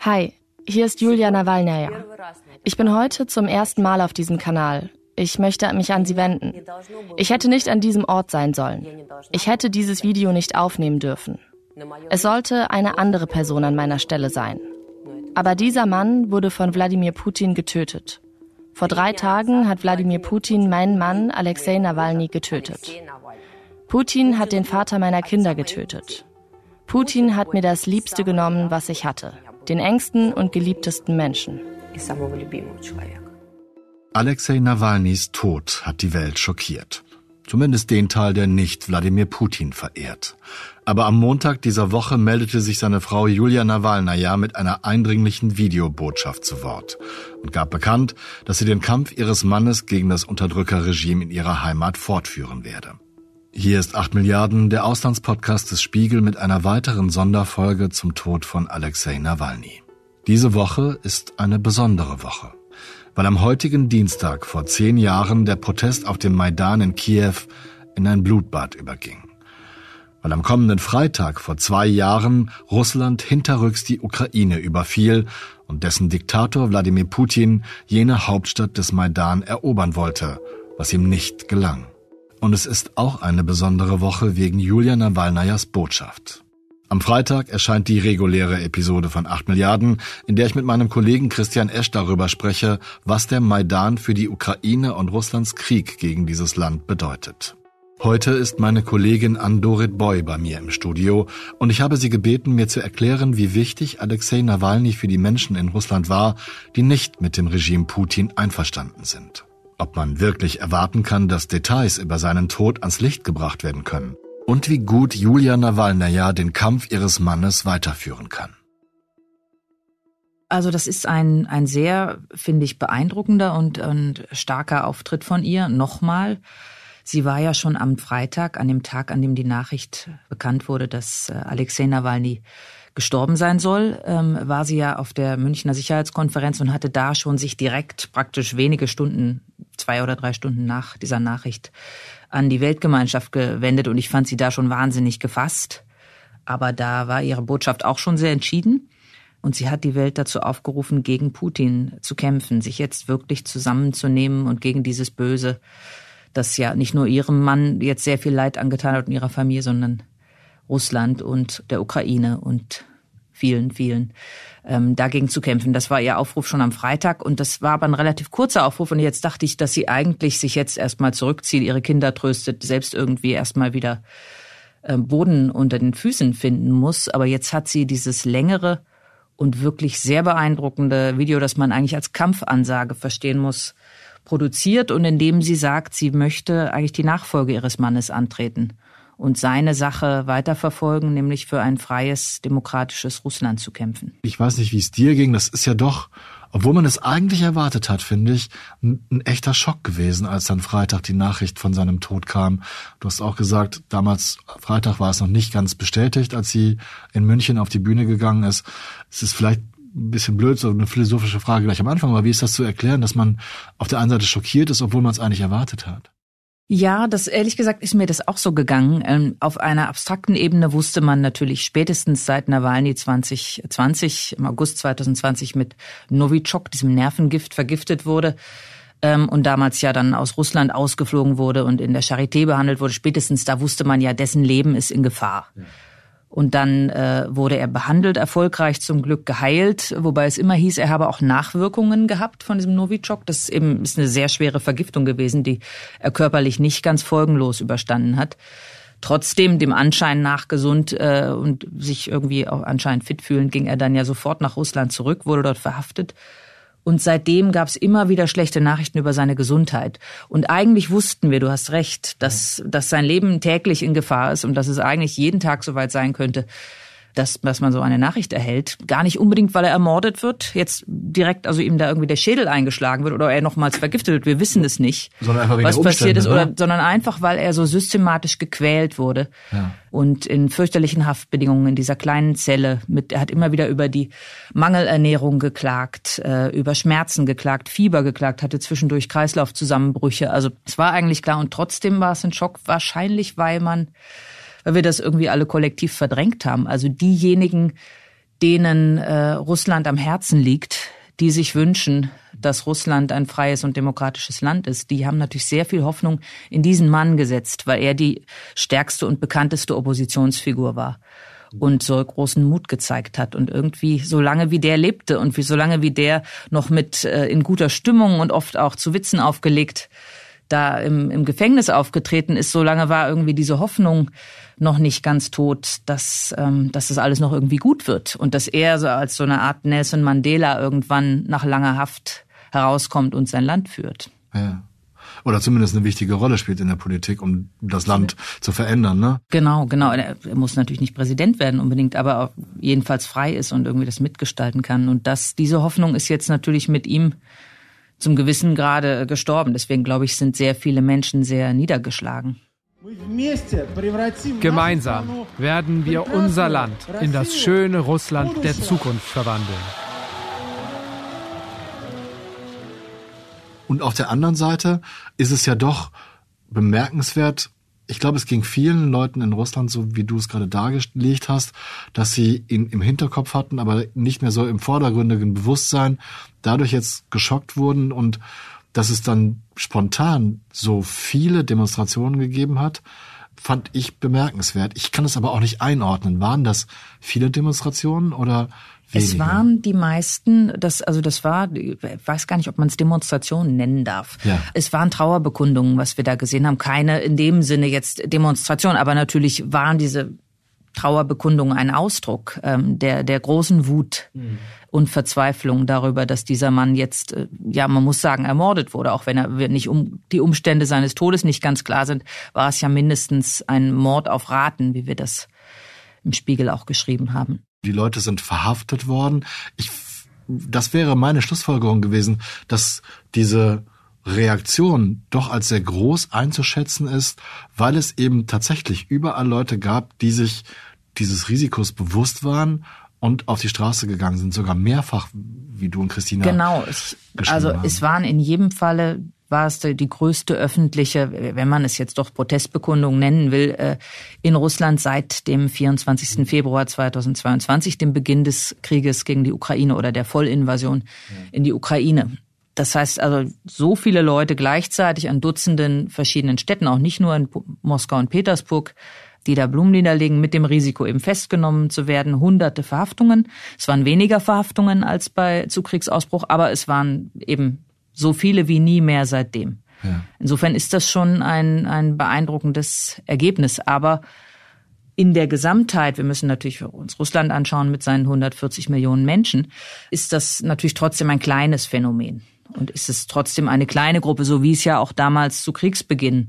Hi, hier ist Julia Nawalnaja. Ich bin heute zum ersten Mal auf diesem Kanal. Ich möchte mich an Sie wenden. Ich hätte nicht an diesem Ort sein sollen. Ich hätte dieses Video nicht aufnehmen dürfen. Es sollte eine andere Person an meiner Stelle sein. Aber dieser Mann wurde von Wladimir Putin getötet. Vor drei Tagen hat Wladimir Putin meinen Mann Alexei Nawalny getötet. Putin hat den Vater meiner Kinder getötet. Putin hat mir das Liebste genommen, was ich hatte. Den engsten und geliebtesten Menschen. Alexei Nawalnys Tod hat die Welt schockiert. Zumindest den Teil, der nicht Wladimir Putin verehrt. Aber am Montag dieser Woche meldete sich seine Frau Julia Nawalnaja mit einer eindringlichen Videobotschaft zu Wort und gab bekannt, dass sie den Kampf ihres Mannes gegen das Unterdrückerregime in ihrer Heimat fortführen werde. Hier ist 8 Milliarden, der Auslandspodcast des Spiegel mit einer weiteren Sonderfolge zum Tod von Alexei Nawalny. Diese Woche ist eine besondere Woche weil am heutigen Dienstag vor zehn Jahren der Protest auf dem Maidan in Kiew in ein Blutbad überging. Weil am kommenden Freitag vor zwei Jahren Russland hinterrücks die Ukraine überfiel und dessen Diktator Wladimir Putin jene Hauptstadt des Maidan erobern wollte, was ihm nicht gelang. Und es ist auch eine besondere Woche wegen Julia Nawalnajas Botschaft. Am Freitag erscheint die reguläre Episode von 8 Milliarden, in der ich mit meinem Kollegen Christian Esch darüber spreche, was der Maidan für die Ukraine und Russlands Krieg gegen dieses Land bedeutet. Heute ist meine Kollegin Andorit Boy bei mir im Studio und ich habe sie gebeten, mir zu erklären, wie wichtig Alexei Nawalny für die Menschen in Russland war, die nicht mit dem Regime Putin einverstanden sind. Ob man wirklich erwarten kann, dass Details über seinen Tod ans Licht gebracht werden können und wie gut Julia Nawalnaja den Kampf ihres Mannes weiterführen kann. Also das ist ein, ein sehr, finde ich, beeindruckender und, und starker Auftritt von ihr. Nochmal, sie war ja schon am Freitag, an dem Tag, an dem die Nachricht bekannt wurde, dass äh, Alexei Nawalny gestorben sein soll, ähm, war sie ja auf der Münchner Sicherheitskonferenz und hatte da schon sich direkt praktisch wenige Stunden, zwei oder drei Stunden nach dieser Nachricht an die Weltgemeinschaft gewendet und ich fand sie da schon wahnsinnig gefasst. Aber da war ihre Botschaft auch schon sehr entschieden. Und sie hat die Welt dazu aufgerufen, gegen Putin zu kämpfen, sich jetzt wirklich zusammenzunehmen und gegen dieses Böse, das ja nicht nur ihrem Mann jetzt sehr viel Leid angetan hat und ihrer Familie, sondern Russland und der Ukraine und vielen, vielen ähm, dagegen zu kämpfen. Das war ihr Aufruf schon am Freitag und das war aber ein relativ kurzer Aufruf und jetzt dachte ich, dass sie eigentlich sich jetzt erstmal zurückzieht, ihre Kinder tröstet, selbst irgendwie erstmal wieder äh, Boden unter den Füßen finden muss. Aber jetzt hat sie dieses längere und wirklich sehr beeindruckende Video, das man eigentlich als Kampfansage verstehen muss, produziert und in dem sie sagt, sie möchte eigentlich die Nachfolge ihres Mannes antreten und seine Sache weiterverfolgen, nämlich für ein freies, demokratisches Russland zu kämpfen. Ich weiß nicht, wie es dir ging. Das ist ja doch, obwohl man es eigentlich erwartet hat, finde ich, ein, ein, echter Schock gewesen, als dann Freitag die Nachricht von seinem Tod kam. Du hast auch gesagt, damals Freitag war es noch nicht ganz bestätigt, als sie in München auf die Bühne gegangen ist. Es ist vielleicht ein bisschen blöd, so eine philosophische Frage gleich am Anfang, aber wie ist das zu erklären, dass man auf der einen Seite schockiert ist, obwohl man es eigentlich erwartet hat? Ja, das ehrlich gesagt ist mir das auch so gegangen. Ähm, auf einer abstrakten Ebene wusste man natürlich spätestens seit Nawalny 2020, im August 2020 mit Novichok, diesem Nervengift, vergiftet wurde ähm, und damals ja dann aus Russland ausgeflogen wurde und in der Charité behandelt wurde. Spätestens da wusste man ja, dessen Leben ist in Gefahr. Ja. Und dann äh, wurde er behandelt, erfolgreich zum Glück geheilt, wobei es immer hieß, er habe auch Nachwirkungen gehabt von diesem Novichok. Das ist eben ist eine sehr schwere Vergiftung gewesen, die er körperlich nicht ganz folgenlos überstanden hat. Trotzdem dem Anschein nach gesund äh, und sich irgendwie auch anscheinend fit fühlend, ging er dann ja sofort nach Russland zurück, wurde dort verhaftet und seitdem gab es immer wieder schlechte Nachrichten über seine Gesundheit. Und eigentlich wussten wir, du hast recht, dass, dass sein Leben täglich in Gefahr ist und dass es eigentlich jeden Tag soweit sein könnte, dass, dass man so eine Nachricht erhält. Gar nicht unbedingt, weil er ermordet wird, jetzt direkt, also ihm da irgendwie der Schädel eingeschlagen wird oder er nochmals vergiftet wird. Wir wissen es nicht, was passiert ist, oder, sondern einfach, weil er so systematisch gequält wurde ja. und in fürchterlichen Haftbedingungen in dieser kleinen Zelle. Mit, er hat immer wieder über die Mangelernährung geklagt, äh, über Schmerzen geklagt, Fieber geklagt, hatte zwischendurch Kreislaufzusammenbrüche. Also es war eigentlich klar und trotzdem war es ein Schock, wahrscheinlich, weil man weil wir das irgendwie alle kollektiv verdrängt haben. Also diejenigen, denen äh, Russland am Herzen liegt, die sich wünschen, dass Russland ein freies und demokratisches Land ist, die haben natürlich sehr viel Hoffnung in diesen Mann gesetzt, weil er die stärkste und bekannteste Oppositionsfigur war und so großen Mut gezeigt hat. Und irgendwie, solange wie der lebte und wie solange wie der noch mit äh, in guter Stimmung und oft auch zu Witzen aufgelegt da im, im Gefängnis aufgetreten ist, solange war irgendwie diese Hoffnung noch nicht ganz tot, dass, ähm, dass das alles noch irgendwie gut wird und dass er so als so eine Art Nelson Mandela irgendwann nach langer Haft herauskommt und sein Land führt. Ja. Oder zumindest eine wichtige Rolle spielt in der Politik, um das Land zu verändern, ne? Genau, genau. Er muss natürlich nicht Präsident werden unbedingt, aber jedenfalls frei ist und irgendwie das mitgestalten kann. Und das, diese Hoffnung ist jetzt natürlich mit ihm zum gewissen Grade gestorben. Deswegen glaube ich, sind sehr viele Menschen sehr niedergeschlagen. Gemeinsam werden wir unser Land in das schöne Russland der Zukunft verwandeln. Und auf der anderen Seite ist es ja doch bemerkenswert, ich glaube, es ging vielen Leuten in Russland, so wie du es gerade dargelegt hast, dass sie ihn im Hinterkopf hatten, aber nicht mehr so im vordergründigen Bewusstsein, dadurch jetzt geschockt wurden und dass es dann spontan so viele Demonstrationen gegeben hat, fand ich bemerkenswert. Ich kann es aber auch nicht einordnen. Waren das viele Demonstrationen oder Weniger. Es waren die meisten, das, also das war, ich weiß gar nicht, ob man es Demonstrationen nennen darf. Ja. Es waren Trauerbekundungen, was wir da gesehen haben. Keine in dem Sinne jetzt Demonstrationen, aber natürlich waren diese Trauerbekundungen ein Ausdruck ähm, der, der großen Wut mhm. und Verzweiflung darüber, dass dieser Mann jetzt, äh, ja, man muss sagen, ermordet wurde. Auch wenn er nicht um die Umstände seines Todes nicht ganz klar sind, war es ja mindestens ein Mord auf Raten, wie wir das im Spiegel auch geschrieben haben. Die Leute sind verhaftet worden. Ich, das wäre meine Schlussfolgerung gewesen, dass diese Reaktion doch als sehr groß einzuschätzen ist, weil es eben tatsächlich überall Leute gab, die sich dieses Risikos bewusst waren und auf die Straße gegangen sind, sogar mehrfach, wie du und Christina. Genau, ich, also haben. es waren in jedem Falle war es die größte öffentliche, wenn man es jetzt doch Protestbekundung nennen will, äh, in Russland seit dem 24. Februar 2022, dem Beginn des Krieges gegen die Ukraine oder der Vollinvasion in die Ukraine. Das heißt also, so viele Leute gleichzeitig an Dutzenden verschiedenen Städten, auch nicht nur in Moskau und Petersburg, die da Blumen niederlegen, mit dem Risiko eben festgenommen zu werden. Hunderte Verhaftungen. Es waren weniger Verhaftungen als bei zu Kriegsausbruch, aber es waren eben so viele wie nie mehr seitdem. Ja. Insofern ist das schon ein, ein beeindruckendes Ergebnis. Aber in der Gesamtheit, wir müssen natürlich uns Russland anschauen mit seinen 140 Millionen Menschen, ist das natürlich trotzdem ein kleines Phänomen. Und ist es trotzdem eine kleine Gruppe, so wie es ja auch damals zu Kriegsbeginn,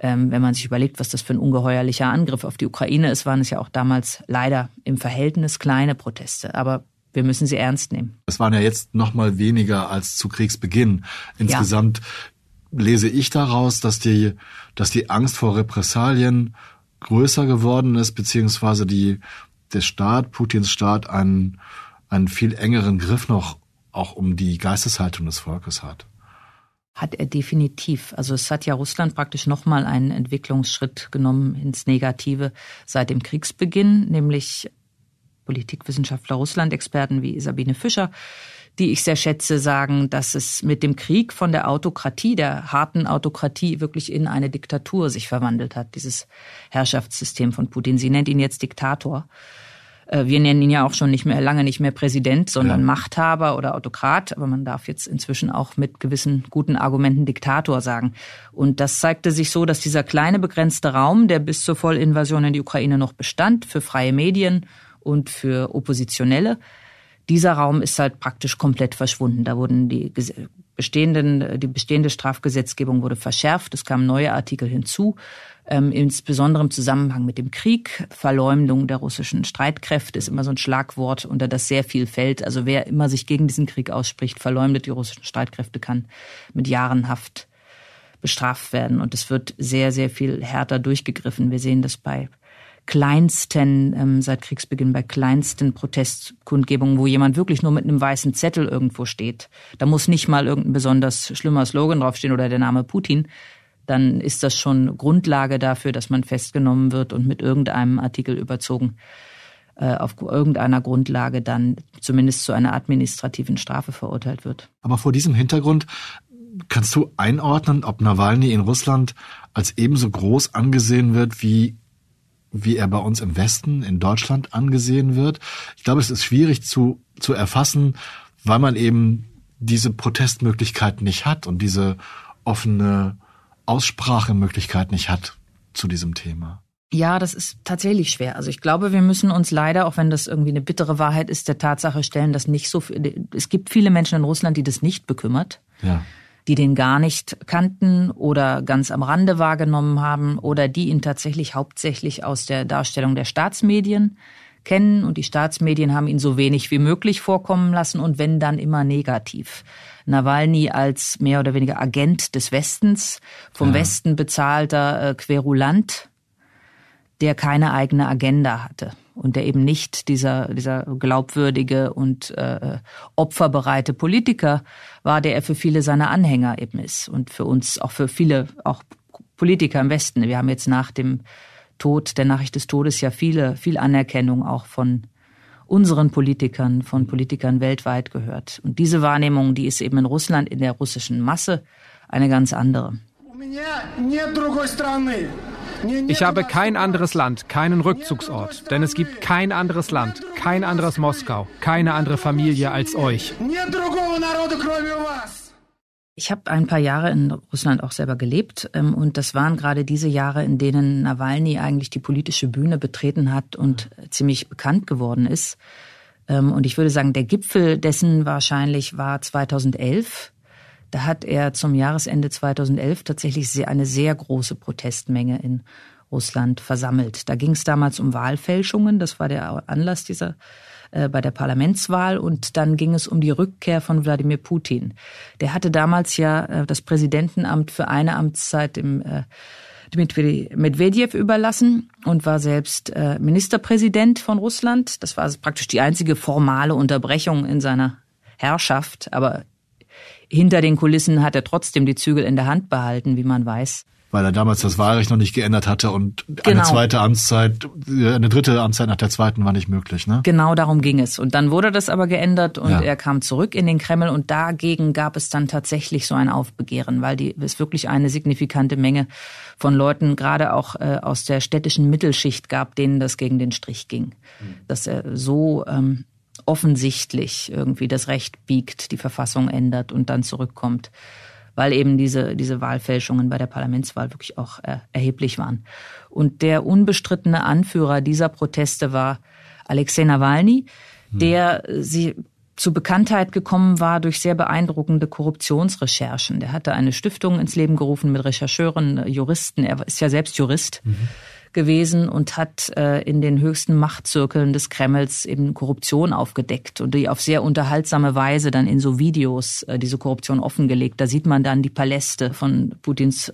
ähm, wenn man sich überlegt, was das für ein ungeheuerlicher Angriff auf die Ukraine ist, waren es ja auch damals leider im Verhältnis kleine Proteste. Aber wir müssen sie ernst nehmen. Es waren ja jetzt noch mal weniger als zu Kriegsbeginn. Insgesamt ja. lese ich daraus, dass die, dass die Angst vor Repressalien größer geworden ist, beziehungsweise die, der Staat, Putins Staat, einen, einen viel engeren Griff noch auch um die Geisteshaltung des Volkes hat. Hat er definitiv. Also es hat ja Russland praktisch nochmal einen Entwicklungsschritt genommen ins Negative seit dem Kriegsbeginn, nämlich Politikwissenschaftler, Russland-Experten wie Sabine Fischer, die ich sehr schätze, sagen, dass es mit dem Krieg von der Autokratie, der harten Autokratie, wirklich in eine Diktatur sich verwandelt hat, dieses Herrschaftssystem von Putin. Sie nennt ihn jetzt Diktator. Äh, wir nennen ihn ja auch schon nicht mehr, lange nicht mehr Präsident, sondern ja. Machthaber oder Autokrat. Aber man darf jetzt inzwischen auch mit gewissen guten Argumenten Diktator sagen. Und das zeigte sich so, dass dieser kleine begrenzte Raum, der bis zur Vollinvasion in die Ukraine noch bestand, für freie Medien und für Oppositionelle. Dieser Raum ist halt praktisch komplett verschwunden. Da wurden die bestehenden, die bestehende Strafgesetzgebung wurde verschärft. Es kamen neue Artikel hinzu, ähm, insbesondere im Zusammenhang mit dem Krieg. Verleumdung der russischen Streitkräfte ist immer so ein Schlagwort, unter das sehr viel fällt. Also wer immer sich gegen diesen Krieg ausspricht, verleumdet die russischen Streitkräfte, kann mit Jahren Haft bestraft werden. Und es wird sehr, sehr viel härter durchgegriffen. Wir sehen das bei kleinsten, ähm, seit Kriegsbeginn bei kleinsten Protestkundgebungen, wo jemand wirklich nur mit einem weißen Zettel irgendwo steht. Da muss nicht mal irgendein besonders schlimmer Slogan draufstehen oder der Name Putin. Dann ist das schon Grundlage dafür, dass man festgenommen wird und mit irgendeinem Artikel überzogen äh, auf irgendeiner Grundlage dann zumindest zu einer administrativen Strafe verurteilt wird. Aber vor diesem Hintergrund kannst du einordnen, ob Nawalny in Russland als ebenso groß angesehen wird wie wie er bei uns im Westen, in Deutschland angesehen wird. Ich glaube, es ist schwierig zu, zu erfassen, weil man eben diese Protestmöglichkeit nicht hat und diese offene Aussprachemöglichkeit nicht hat zu diesem Thema. Ja, das ist tatsächlich schwer. Also ich glaube, wir müssen uns leider, auch wenn das irgendwie eine bittere Wahrheit ist, der Tatsache stellen, dass nicht so viel, es gibt viele Menschen in Russland, die das nicht bekümmert. Ja. Die den gar nicht kannten oder ganz am Rande wahrgenommen haben oder die ihn tatsächlich hauptsächlich aus der Darstellung der Staatsmedien kennen und die Staatsmedien haben ihn so wenig wie möglich vorkommen lassen und wenn dann immer negativ. Nawalny als mehr oder weniger Agent des Westens, vom ja. Westen bezahlter äh, Querulant, der keine eigene Agenda hatte und der eben nicht dieser, dieser glaubwürdige und äh, opferbereite Politiker war, der er für viele seiner Anhänger eben ist und für uns auch für viele auch Politiker im Westen. Wir haben jetzt nach dem Tod, der Nachricht des Todes ja viele, viel Anerkennung auch von unseren Politikern, von Politikern weltweit gehört. Und diese Wahrnehmung, die ist eben in Russland, in der russischen Masse, eine ganz andere. Ich habe kein anderes Land, keinen Rückzugsort, denn es gibt kein anderes Land, kein anderes Moskau, keine andere Familie als euch. Ich habe ein paar Jahre in Russland auch selber gelebt ähm, und das waren gerade diese Jahre, in denen Nawalny eigentlich die politische Bühne betreten hat und ziemlich bekannt geworden ist. Ähm, und ich würde sagen, der Gipfel dessen wahrscheinlich war 2011 da hat er zum Jahresende 2011 tatsächlich eine sehr große Protestmenge in Russland versammelt. Da ging es damals um Wahlfälschungen, das war der Anlass dieser äh, bei der Parlamentswahl und dann ging es um die Rückkehr von Wladimir Putin. Der hatte damals ja äh, das Präsidentenamt für eine Amtszeit im äh, Medvedev überlassen und war selbst äh, Ministerpräsident von Russland. Das war praktisch die einzige formale Unterbrechung in seiner Herrschaft, aber hinter den Kulissen hat er trotzdem die Zügel in der Hand behalten, wie man weiß. Weil er damals das Wahlrecht noch nicht geändert hatte und genau. eine zweite Amtszeit, eine dritte Amtszeit nach der zweiten war nicht möglich, ne? Genau darum ging es. Und dann wurde das aber geändert und ja. er kam zurück in den Kreml und dagegen gab es dann tatsächlich so ein Aufbegehren, weil die, es wirklich eine signifikante Menge von Leuten, gerade auch äh, aus der städtischen Mittelschicht gab, denen das gegen den Strich ging. Mhm. Dass er so ähm, offensichtlich irgendwie das Recht biegt, die Verfassung ändert und dann zurückkommt, weil eben diese, diese Wahlfälschungen bei der Parlamentswahl wirklich auch äh, erheblich waren. Und der unbestrittene Anführer dieser Proteste war Alexei Nawalny, hm. der sie zu Bekanntheit gekommen war durch sehr beeindruckende Korruptionsrecherchen. Der hatte eine Stiftung ins Leben gerufen mit Rechercheuren, Juristen. Er ist ja selbst Jurist. Mhm gewesen und hat äh, in den höchsten Machtzirkeln des Kremls eben Korruption aufgedeckt und die auf sehr unterhaltsame Weise dann in so Videos äh, diese Korruption offengelegt. Da sieht man dann die Paläste von Putins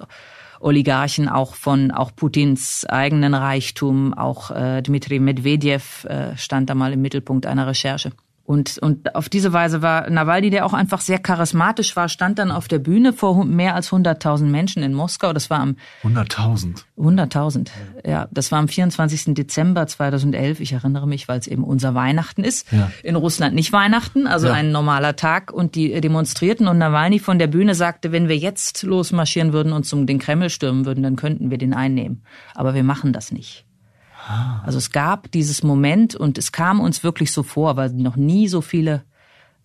Oligarchen, auch von auch Putins eigenen Reichtum, auch äh, Dmitri Medvedev äh, stand da mal im Mittelpunkt einer Recherche. Und, und auf diese Weise war Nawalny, der auch einfach sehr charismatisch war, stand dann auf der Bühne vor mehr als 100.000 Menschen in Moskau. Das war am 100.000. 100.000. Ja, das war am 24. Dezember 2011. Ich erinnere mich, weil es eben unser Weihnachten ist. Ja. In Russland nicht Weihnachten, also ja. ein normaler Tag. Und die demonstrierten und Nawalny von der Bühne sagte, wenn wir jetzt losmarschieren würden und zum den Kreml stürmen würden, dann könnten wir den einnehmen. Aber wir machen das nicht. Also es gab dieses Moment und es kam uns wirklich so vor, weil noch nie so viele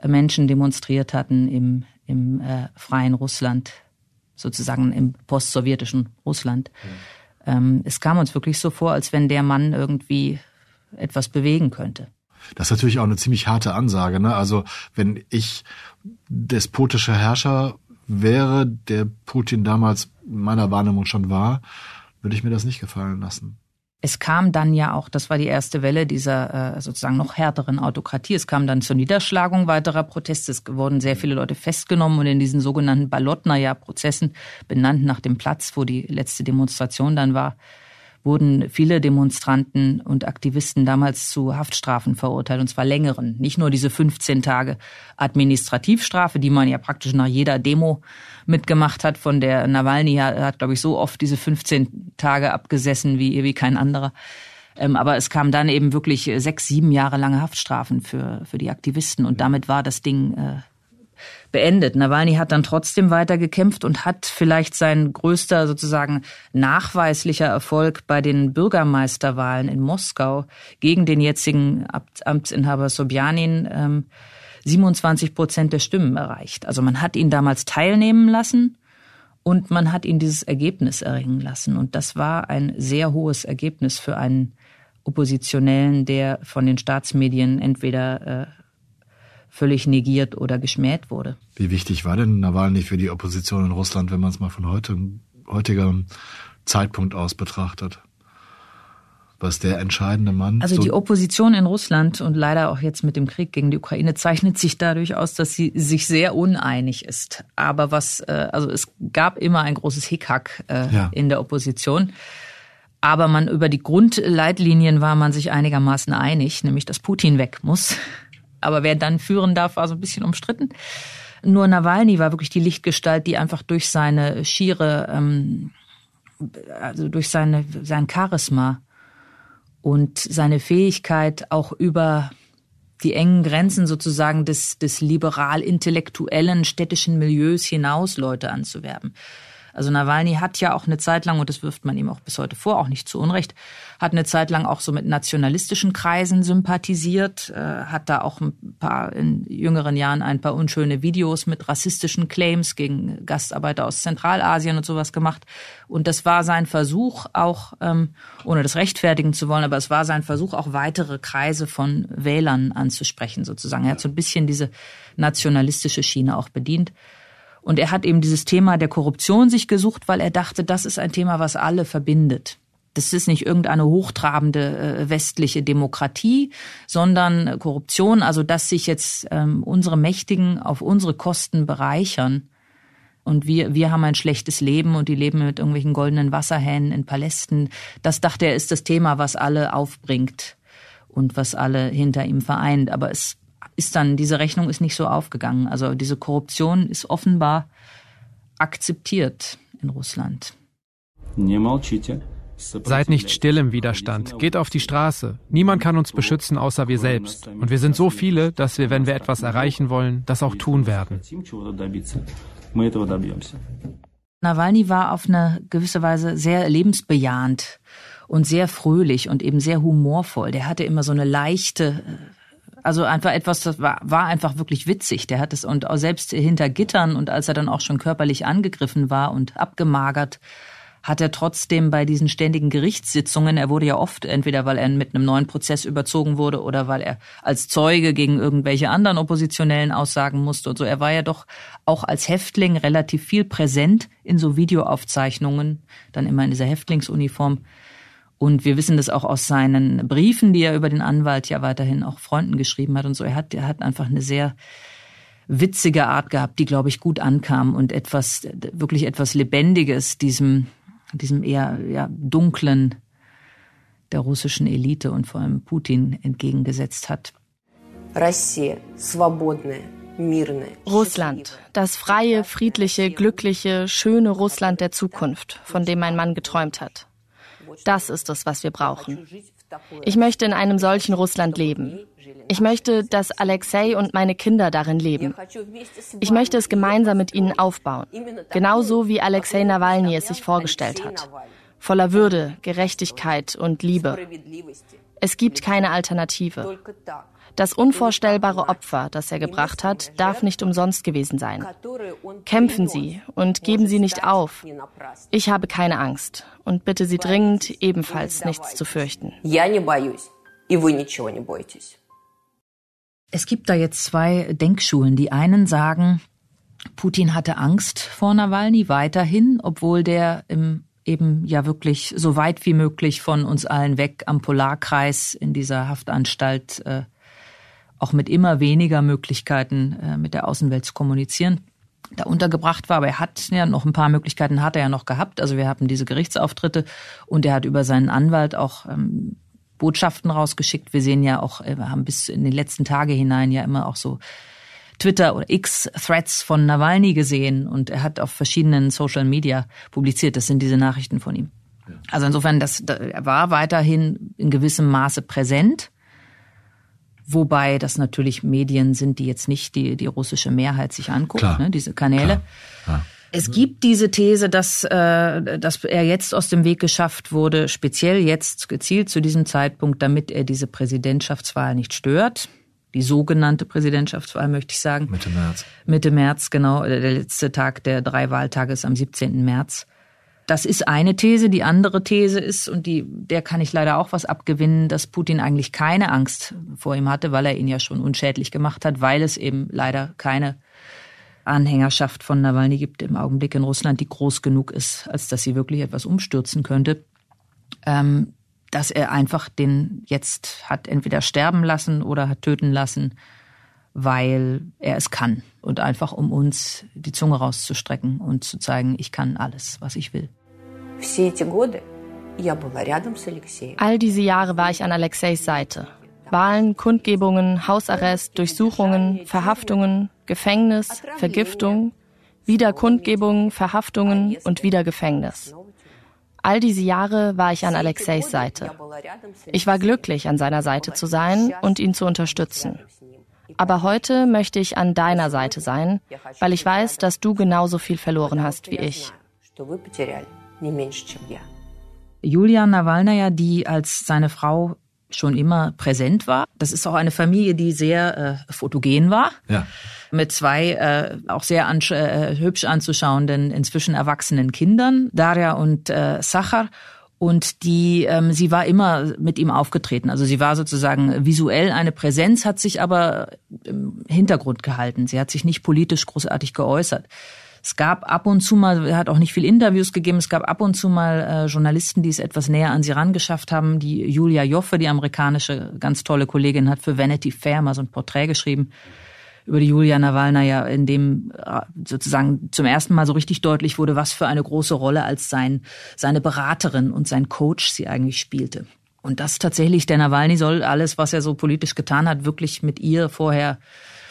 Menschen demonstriert hatten im, im äh, freien Russland, sozusagen im postsowjetischen Russland. Ja. Ähm, es kam uns wirklich so vor, als wenn der Mann irgendwie etwas bewegen könnte. Das ist natürlich auch eine ziemlich harte Ansage. Ne? Also wenn ich despotischer Herrscher wäre, der Putin damals in meiner Wahrnehmung schon war, würde ich mir das nicht gefallen lassen. Es kam dann ja auch, das war die erste Welle dieser äh, sozusagen noch härteren Autokratie. Es kam dann zur Niederschlagung weiterer Proteste. Es wurden sehr viele Leute festgenommen und in diesen sogenannten Balotnaja-Prozessen, benannt nach dem Platz, wo die letzte Demonstration dann war, wurden viele Demonstranten und Aktivisten damals zu Haftstrafen verurteilt, und zwar längeren. Nicht nur diese 15 Tage Administrativstrafe, die man ja praktisch nach jeder Demo mitgemacht hat. Von der Nawalny hat, hat glaube ich, so oft diese 15 Tage abgesessen wie, wie kein anderer. Ähm, aber es kam dann eben wirklich sechs, sieben Jahre lange Haftstrafen für, für die Aktivisten. Und damit war das Ding äh, beendet. Nawalny hat dann trotzdem weiter gekämpft und hat vielleicht sein größter sozusagen nachweislicher Erfolg bei den Bürgermeisterwahlen in Moskau gegen den jetzigen Amtsinhaber Sobjanin ähm, 27 Prozent der Stimmen erreicht. Also man hat ihn damals teilnehmen lassen und man hat ihn dieses Ergebnis erringen lassen. Und das war ein sehr hohes Ergebnis für einen Oppositionellen, der von den Staatsmedien entweder äh, völlig negiert oder geschmäht wurde. Wie wichtig war denn Nawalny für die Opposition in Russland, wenn man es mal von heute, heutiger Zeitpunkt aus betrachtet? Was der entscheidende Mann? Also so die Opposition in Russland und leider auch jetzt mit dem Krieg gegen die Ukraine zeichnet sich dadurch aus, dass sie sich sehr uneinig ist. Aber was, äh, also es gab immer ein großes Hickhack äh, ja. in der Opposition. Aber man über die Grundleitlinien war man sich einigermaßen einig, nämlich dass Putin weg muss. Aber wer dann führen darf, war so ein bisschen umstritten. Nur Nawalny war wirklich die Lichtgestalt, die einfach durch seine schiere, ähm, also durch seine, sein Charisma und seine Fähigkeit auch über die engen Grenzen sozusagen des, des liberal-intellektuellen städtischen Milieus hinaus Leute anzuwerben. Also Nawalny hat ja auch eine Zeit lang, und das wirft man ihm auch bis heute vor, auch nicht zu Unrecht, hat eine Zeit lang auch so mit nationalistischen Kreisen sympathisiert, äh, hat da auch ein paar in jüngeren Jahren ein paar unschöne Videos mit rassistischen Claims gegen Gastarbeiter aus Zentralasien und sowas gemacht. Und das war sein Versuch auch, ähm, ohne das rechtfertigen zu wollen, aber es war sein Versuch, auch weitere Kreise von Wählern anzusprechen sozusagen. Er hat so ein bisschen diese nationalistische Schiene auch bedient. Und er hat eben dieses Thema der Korruption sich gesucht, weil er dachte, das ist ein Thema, was alle verbindet. Das ist nicht irgendeine hochtrabende äh, westliche Demokratie, sondern Korruption, also dass sich jetzt ähm, unsere Mächtigen auf unsere Kosten bereichern. Und wir, wir haben ein schlechtes Leben und die leben mit irgendwelchen goldenen Wasserhähnen in Palästen. Das dachte er ist das Thema, was alle aufbringt und was alle hinter ihm vereint. Aber es ist dann, diese Rechnung ist nicht so aufgegangen. Also diese Korruption ist offenbar akzeptiert in Russland. Seid nicht still im Widerstand. Geht auf die Straße. Niemand kann uns beschützen außer wir selbst. Und wir sind so viele, dass wir, wenn wir etwas erreichen wollen, das auch tun werden. Nawalny war auf eine gewisse Weise sehr lebensbejahend und sehr fröhlich und eben sehr humorvoll. Der hatte immer so eine leichte also einfach etwas, das war, war einfach wirklich witzig. Der hat es und auch selbst hinter Gittern und als er dann auch schon körperlich angegriffen war und abgemagert, hat er trotzdem bei diesen ständigen Gerichtssitzungen, er wurde ja oft entweder, weil er mit einem neuen Prozess überzogen wurde oder weil er als Zeuge gegen irgendwelche anderen Oppositionellen aussagen musste und so. Er war ja doch auch als Häftling relativ viel präsent in so Videoaufzeichnungen, dann immer in dieser Häftlingsuniform. Und wir wissen das auch aus seinen Briefen, die er über den Anwalt ja weiterhin auch Freunden geschrieben hat und so. Er hat, er hat einfach eine sehr witzige Art gehabt, die, glaube ich, gut ankam und etwas, wirklich etwas Lebendiges diesem, diesem eher ja, dunklen der russischen Elite und vor allem Putin entgegengesetzt hat. Russland, das freie, friedliche, glückliche, schöne Russland der Zukunft, von dem mein Mann geträumt hat. Das ist es, was wir brauchen. Ich möchte in einem solchen Russland leben. Ich möchte, dass Alexei und meine Kinder darin leben. Ich möchte es gemeinsam mit ihnen aufbauen. Genauso wie Alexei Nawalny es sich vorgestellt hat. Voller Würde, Gerechtigkeit und Liebe. Es gibt keine Alternative. Das unvorstellbare Opfer, das er gebracht hat, darf nicht umsonst gewesen sein. Kämpfen Sie und geben Sie nicht auf. Ich habe keine Angst und bitte Sie dringend, ebenfalls nichts zu fürchten. Es gibt da jetzt zwei Denkschulen. Die einen sagen, Putin hatte Angst vor Nawalny weiterhin, obwohl der im eben ja wirklich so weit wie möglich von uns allen weg am Polarkreis in dieser Haftanstalt äh, auch mit immer weniger Möglichkeiten äh, mit der Außenwelt zu kommunizieren, da untergebracht war. Aber er hat ja noch ein paar Möglichkeiten, hat er ja noch gehabt. Also wir haben diese Gerichtsauftritte und er hat über seinen Anwalt auch ähm, Botschaften rausgeschickt. Wir sehen ja auch, wir haben bis in den letzten Tage hinein ja immer auch so Twitter oder X-Threads von Nawalny gesehen und er hat auf verschiedenen Social Media publiziert. Das sind diese Nachrichten von ihm. Also insofern, das, er war weiterhin in gewissem Maße präsent. Wobei das natürlich Medien sind, die jetzt nicht die, die russische Mehrheit sich anguckt, ne, diese Kanäle. Klar. Es gibt diese These, dass, äh, dass er jetzt aus dem Weg geschafft wurde, speziell jetzt gezielt zu diesem Zeitpunkt, damit er diese Präsidentschaftswahl nicht stört. Die sogenannte Präsidentschaftswahl, möchte ich sagen. Mitte März. Mitte März, genau. Der letzte Tag der drei Wahltage ist am 17. März. Das ist eine These. Die andere These ist, und die, der kann ich leider auch was abgewinnen, dass Putin eigentlich keine Angst vor ihm hatte, weil er ihn ja schon unschädlich gemacht hat, weil es eben leider keine Anhängerschaft von Nawalny gibt im Augenblick in Russland, die groß genug ist, als dass sie wirklich etwas umstürzen könnte. Ähm, dass er einfach den jetzt hat entweder sterben lassen oder hat töten lassen, weil er es kann und einfach um uns die Zunge rauszustrecken und zu zeigen, ich kann alles, was ich will. All diese Jahre war ich an Alexeis Seite. Wahlen, Kundgebungen, Hausarrest, Durchsuchungen, Verhaftungen, Gefängnis, Vergiftung, wieder Kundgebungen, Verhaftungen und wieder Gefängnis. All diese Jahre war ich an Alexeis Seite. Ich war glücklich, an seiner Seite zu sein und ihn zu unterstützen. Aber heute möchte ich an deiner Seite sein, weil ich weiß, dass du genauso viel verloren hast wie ich. Julia Nawalnaja, die als seine Frau schon immer präsent war. Das ist auch eine Familie, die sehr äh, fotogen war. Ja. Mit zwei äh, auch sehr an, äh, hübsch anzuschauenden, inzwischen erwachsenen Kindern, Daria und äh, Sachar. Und die, ähm, sie war immer mit ihm aufgetreten. Also sie war sozusagen visuell eine Präsenz, hat sich aber im Hintergrund gehalten. Sie hat sich nicht politisch großartig geäußert. Es gab ab und zu mal, er hat auch nicht viel Interviews gegeben, es gab ab und zu mal äh, Journalisten, die es etwas näher an sie rangeschafft haben. Die Julia Joffe, die amerikanische ganz tolle Kollegin, hat für Vanity Fair mal so ein Porträt geschrieben über die Julia Nawalnaja, in dem äh, sozusagen zum ersten Mal so richtig deutlich wurde, was für eine große Rolle als sein, seine Beraterin und sein Coach sie eigentlich spielte. Und das tatsächlich, der Nawalny soll alles, was er so politisch getan hat, wirklich mit ihr vorher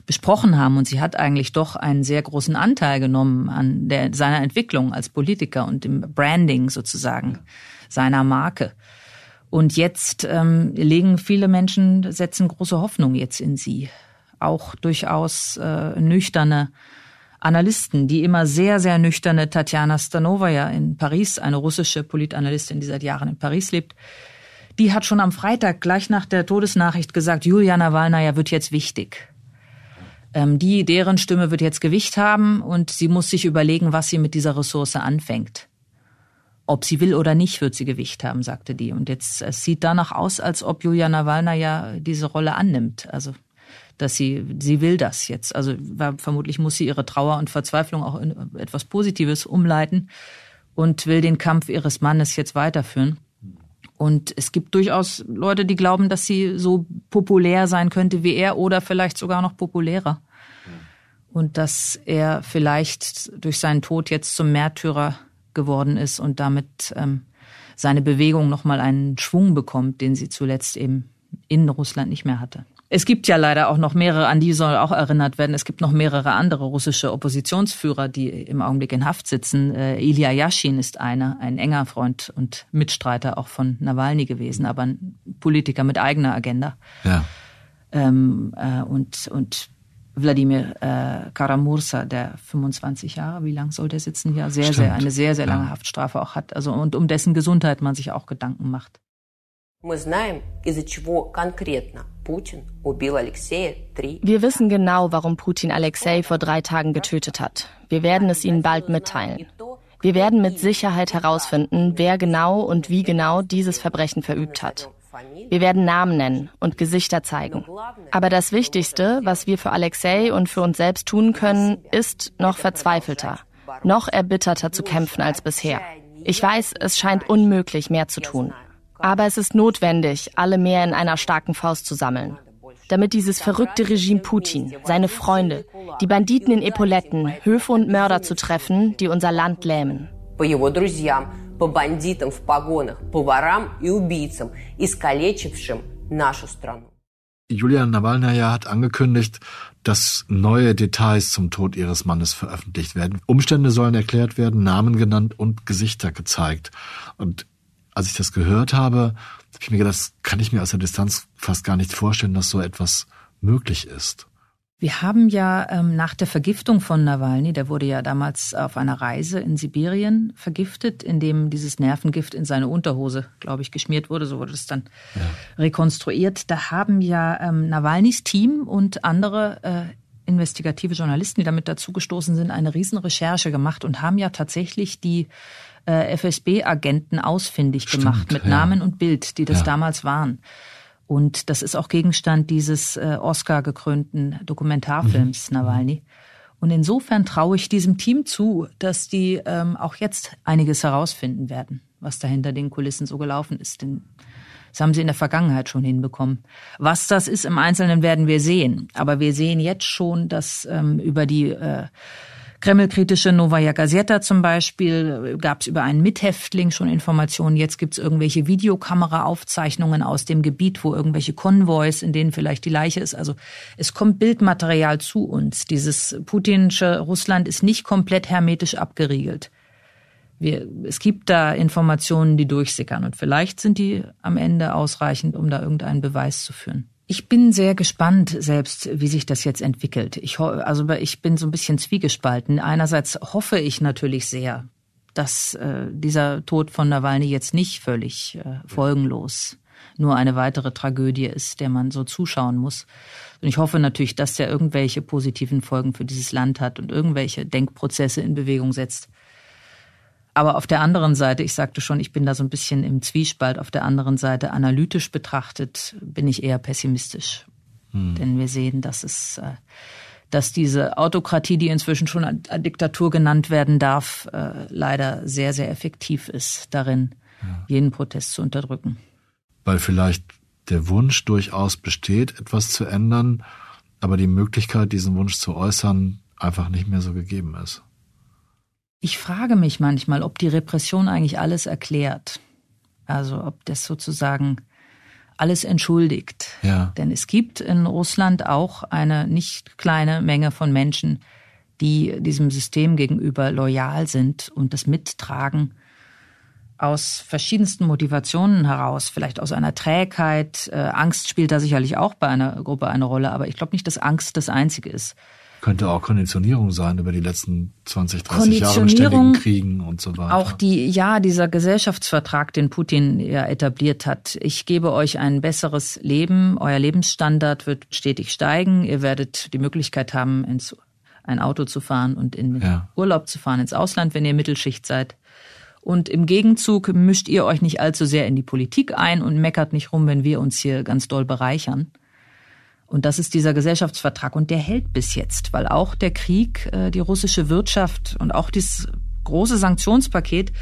besprochen haben. Und sie hat eigentlich doch einen sehr großen Anteil genommen an der, seiner Entwicklung als Politiker und dem Branding sozusagen seiner Marke. Und jetzt ähm, legen viele Menschen, setzen große Hoffnung jetzt in sie. Auch durchaus äh, nüchterne Analysten, die immer sehr, sehr nüchterne Tatjana Stanovaja in Paris, eine russische Politanalystin, die seit Jahren in Paris lebt, die hat schon am Freitag gleich nach der Todesnachricht gesagt, Julia Nawalnaja wird jetzt wichtig. Ähm, die, deren Stimme wird jetzt Gewicht haben und sie muss sich überlegen, was sie mit dieser Ressource anfängt. Ob sie will oder nicht, wird sie Gewicht haben, sagte die. Und jetzt es sieht danach aus, als ob Julia Nawalna ja diese Rolle annimmt. Also, dass sie, sie will das jetzt. Also, vermutlich muss sie ihre Trauer und Verzweiflung auch in etwas Positives umleiten und will den Kampf ihres Mannes jetzt weiterführen. Und es gibt durchaus Leute, die glauben, dass sie so populär sein könnte wie er oder vielleicht sogar noch populärer. Und dass er vielleicht durch seinen Tod jetzt zum Märtyrer geworden ist und damit ähm, seine Bewegung nochmal einen Schwung bekommt, den sie zuletzt eben in Russland nicht mehr hatte. Es gibt ja leider auch noch mehrere, an die soll auch erinnert werden. Es gibt noch mehrere andere russische Oppositionsführer, die im Augenblick in Haft sitzen. Äh, Ilya Yashin ist einer, ein enger Freund und Mitstreiter auch von Nawalny gewesen, aber ein Politiker mit eigener Agenda. Ja. Ähm, äh, und, und Wladimir äh, Karamursa, der 25 Jahre, wie lang soll der sitzen? Ja, sehr, Stimmt. sehr, eine sehr, sehr lange ja. Haftstrafe auch hat. Also, und um dessen Gesundheit man sich auch Gedanken macht. Wir wissen genau, warum Putin Alexei vor drei Tagen getötet hat. Wir werden es Ihnen bald mitteilen. Wir werden mit Sicherheit herausfinden, wer genau und wie genau dieses Verbrechen verübt hat. Wir werden Namen nennen und Gesichter zeigen. Aber das Wichtigste, was wir für Alexei und für uns selbst tun können, ist noch verzweifelter, noch erbitterter zu kämpfen als bisher. Ich weiß, es scheint unmöglich, mehr zu tun. Aber es ist notwendig, alle mehr in einer starken Faust zu sammeln, damit dieses verrückte Regime Putin, seine Freunde, die Banditen in Epauletten, Höfe und Mörder zu treffen, die unser Land lähmen. По его друзьям, по бандитам в погонах, по ворам и убийцам, искалечившим нашу страну. Julia Nawalnaja hat angekündigt, dass neue Details zum Tod ihres Mannes veröffentlicht werden. Umstände sollen erklärt werden, Namen genannt und Gesichter gezeigt. Und als ich das gehört habe, habe ich mir gedacht, das kann ich mir aus der Distanz fast gar nicht vorstellen, dass so etwas möglich ist. Wir haben ja ähm, nach der Vergiftung von Nawalny, der wurde ja damals auf einer Reise in Sibirien vergiftet, indem dieses Nervengift in seine Unterhose, glaube ich, geschmiert wurde. So wurde es dann ja. rekonstruiert. Da haben ja ähm, Nawalnys Team und andere äh, investigative Journalisten, die damit dazugestoßen sind, eine Riesenrecherche gemacht und haben ja tatsächlich die äh, FSB-Agenten ausfindig Stimmt, gemacht mit ja. Namen und Bild, die das ja. damals waren. Und das ist auch Gegenstand dieses äh, Oscar-gekrönten Dokumentarfilms mhm. Nawalny. Und insofern traue ich diesem Team zu, dass die ähm, auch jetzt einiges herausfinden werden, was da hinter den Kulissen so gelaufen ist. Denn das haben sie in der Vergangenheit schon hinbekommen. Was das ist im Einzelnen werden wir sehen. Aber wir sehen jetzt schon, dass ähm, über die äh, Kreml-kritische Novaya Gazeta zum Beispiel gab es über einen Mithäftling schon Informationen. Jetzt gibt es irgendwelche Videokameraaufzeichnungen aus dem Gebiet, wo irgendwelche Konvois, in denen vielleicht die Leiche ist. Also es kommt Bildmaterial zu uns. Dieses putinsche Russland ist nicht komplett hermetisch abgeriegelt. Wir, es gibt da Informationen, die durchsickern und vielleicht sind die am Ende ausreichend, um da irgendeinen Beweis zu führen. Ich bin sehr gespannt selbst, wie sich das jetzt entwickelt. Ich, also ich bin so ein bisschen zwiegespalten. Einerseits hoffe ich natürlich sehr, dass äh, dieser Tod von Nawalny jetzt nicht völlig äh, folgenlos nur eine weitere Tragödie ist, der man so zuschauen muss. Und ich hoffe natürlich, dass der irgendwelche positiven Folgen für dieses Land hat und irgendwelche Denkprozesse in Bewegung setzt. Aber auf der anderen Seite, ich sagte schon, ich bin da so ein bisschen im Zwiespalt. Auf der anderen Seite, analytisch betrachtet, bin ich eher pessimistisch. Hm. Denn wir sehen, dass es, äh, dass diese Autokratie, die inzwischen schon Diktatur genannt werden darf, äh, leider sehr, sehr effektiv ist darin, ja. jeden Protest zu unterdrücken. Weil vielleicht der Wunsch durchaus besteht, etwas zu ändern, aber die Möglichkeit, diesen Wunsch zu äußern, einfach nicht mehr so gegeben ist. Ich frage mich manchmal, ob die Repression eigentlich alles erklärt. Also ob das sozusagen alles entschuldigt. Ja. Denn es gibt in Russland auch eine nicht kleine Menge von Menschen, die diesem System gegenüber loyal sind und das mittragen aus verschiedensten Motivationen heraus, vielleicht aus einer Trägheit. Äh, Angst spielt da sicherlich auch bei einer Gruppe eine Rolle, aber ich glaube nicht, dass Angst das Einzige ist. Könnte auch Konditionierung sein über die letzten 20, 30 Jahre mit ständigen Kriegen und so weiter. Auch die, ja, dieser Gesellschaftsvertrag, den Putin ja etabliert hat. Ich gebe euch ein besseres Leben. Euer Lebensstandard wird stetig steigen. Ihr werdet die Möglichkeit haben, ins, ein Auto zu fahren und in ja. Urlaub zu fahren, ins Ausland, wenn ihr Mittelschicht seid. Und im Gegenzug mischt ihr euch nicht allzu sehr in die Politik ein und meckert nicht rum, wenn wir uns hier ganz doll bereichern. Und das ist dieser Gesellschaftsvertrag und der hält bis jetzt, weil auch der Krieg äh, die russische Wirtschaft und auch dieses große Sanktionspaket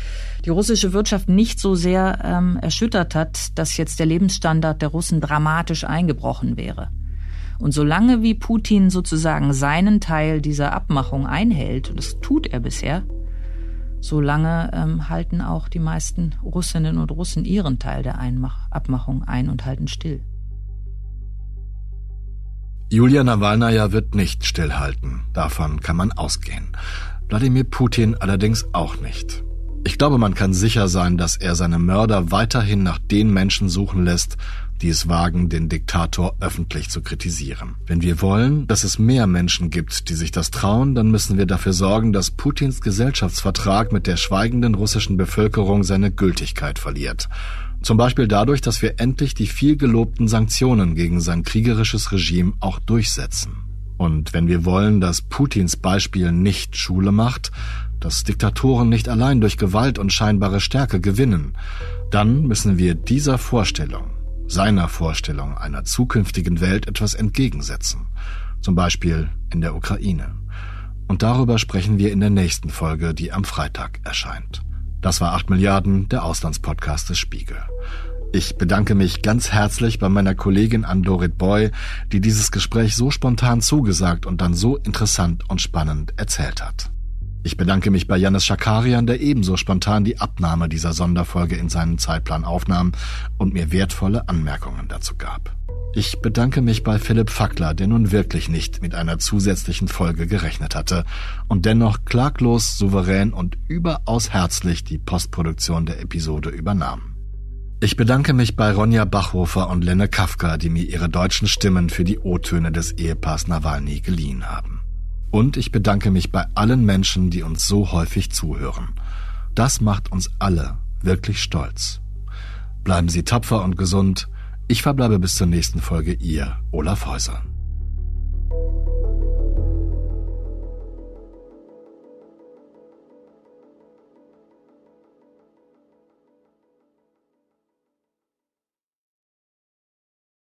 die russische Wirtschaft nicht so sehr ähm, erschüttert hat, dass jetzt der Lebensstandard der Russen dramatisch eingebrochen wäre. Und solange wie Putin sozusagen seinen Teil dieser Abmachung einhält, und das tut er bisher, solange ähm, halten auch die meisten Russinnen und Russen ihren Teil der Einmach Abmachung ein und halten still. Julia Nawalnaja wird nicht stillhalten. Davon kann man ausgehen. Wladimir Putin allerdings auch nicht. Ich glaube, man kann sicher sein, dass er seine Mörder weiterhin nach den Menschen suchen lässt, die es wagen, den Diktator öffentlich zu kritisieren. Wenn wir wollen, dass es mehr Menschen gibt, die sich das trauen, dann müssen wir dafür sorgen, dass Putins Gesellschaftsvertrag mit der schweigenden russischen Bevölkerung seine Gültigkeit verliert. Zum Beispiel dadurch, dass wir endlich die viel gelobten Sanktionen gegen sein kriegerisches Regime auch durchsetzen. Und wenn wir wollen, dass Putins Beispiel nicht Schule macht, dass Diktatoren nicht allein durch Gewalt und scheinbare Stärke gewinnen, dann müssen wir dieser Vorstellung, seiner Vorstellung einer zukünftigen Welt etwas entgegensetzen. Zum Beispiel in der Ukraine. Und darüber sprechen wir in der nächsten Folge, die am Freitag erscheint. Das war 8 Milliarden, der Auslandspodcast des Spiegel. Ich bedanke mich ganz herzlich bei meiner Kollegin Andorit Boy, die dieses Gespräch so spontan zugesagt und dann so interessant und spannend erzählt hat. Ich bedanke mich bei Janis Schakarian, der ebenso spontan die Abnahme dieser Sonderfolge in seinen Zeitplan aufnahm und mir wertvolle Anmerkungen dazu gab. Ich bedanke mich bei Philipp Fackler, der nun wirklich nicht mit einer zusätzlichen Folge gerechnet hatte und dennoch klaglos, souverän und überaus herzlich die Postproduktion der Episode übernahm. Ich bedanke mich bei Ronja Bachhofer und Lenne Kafka, die mir ihre deutschen Stimmen für die O-Töne des Ehepaars Nawalny geliehen haben. Und ich bedanke mich bei allen Menschen, die uns so häufig zuhören. Das macht uns alle wirklich stolz. Bleiben Sie tapfer und gesund. Ich verbleibe bis zur nächsten Folge, Ihr Olaf Häuser.